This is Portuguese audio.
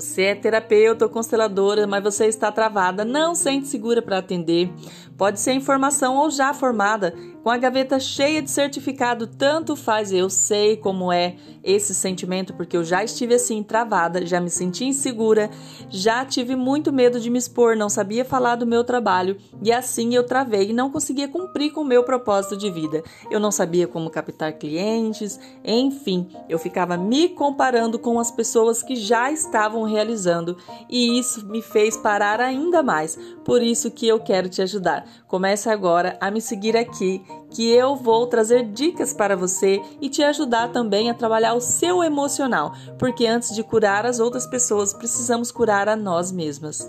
Você é terapeuta ou consteladora, mas você está travada, não sente segura para atender. Pode ser informação ou já formada, com a gaveta cheia de certificado, tanto faz. Eu sei como é esse sentimento, porque eu já estive assim, travada, já me senti insegura, já tive muito medo de me expor, não sabia falar do meu trabalho e assim eu travei e não conseguia cumprir com o meu propósito de vida. Eu não sabia como captar clientes, enfim, eu ficava me comparando com as pessoas que já estavam realizando e isso me fez parar ainda mais. Por isso que eu quero te ajudar. Comece agora a me seguir aqui, que eu vou trazer dicas para você e te ajudar também a trabalhar o seu emocional, porque antes de curar as outras pessoas, precisamos curar a nós mesmas.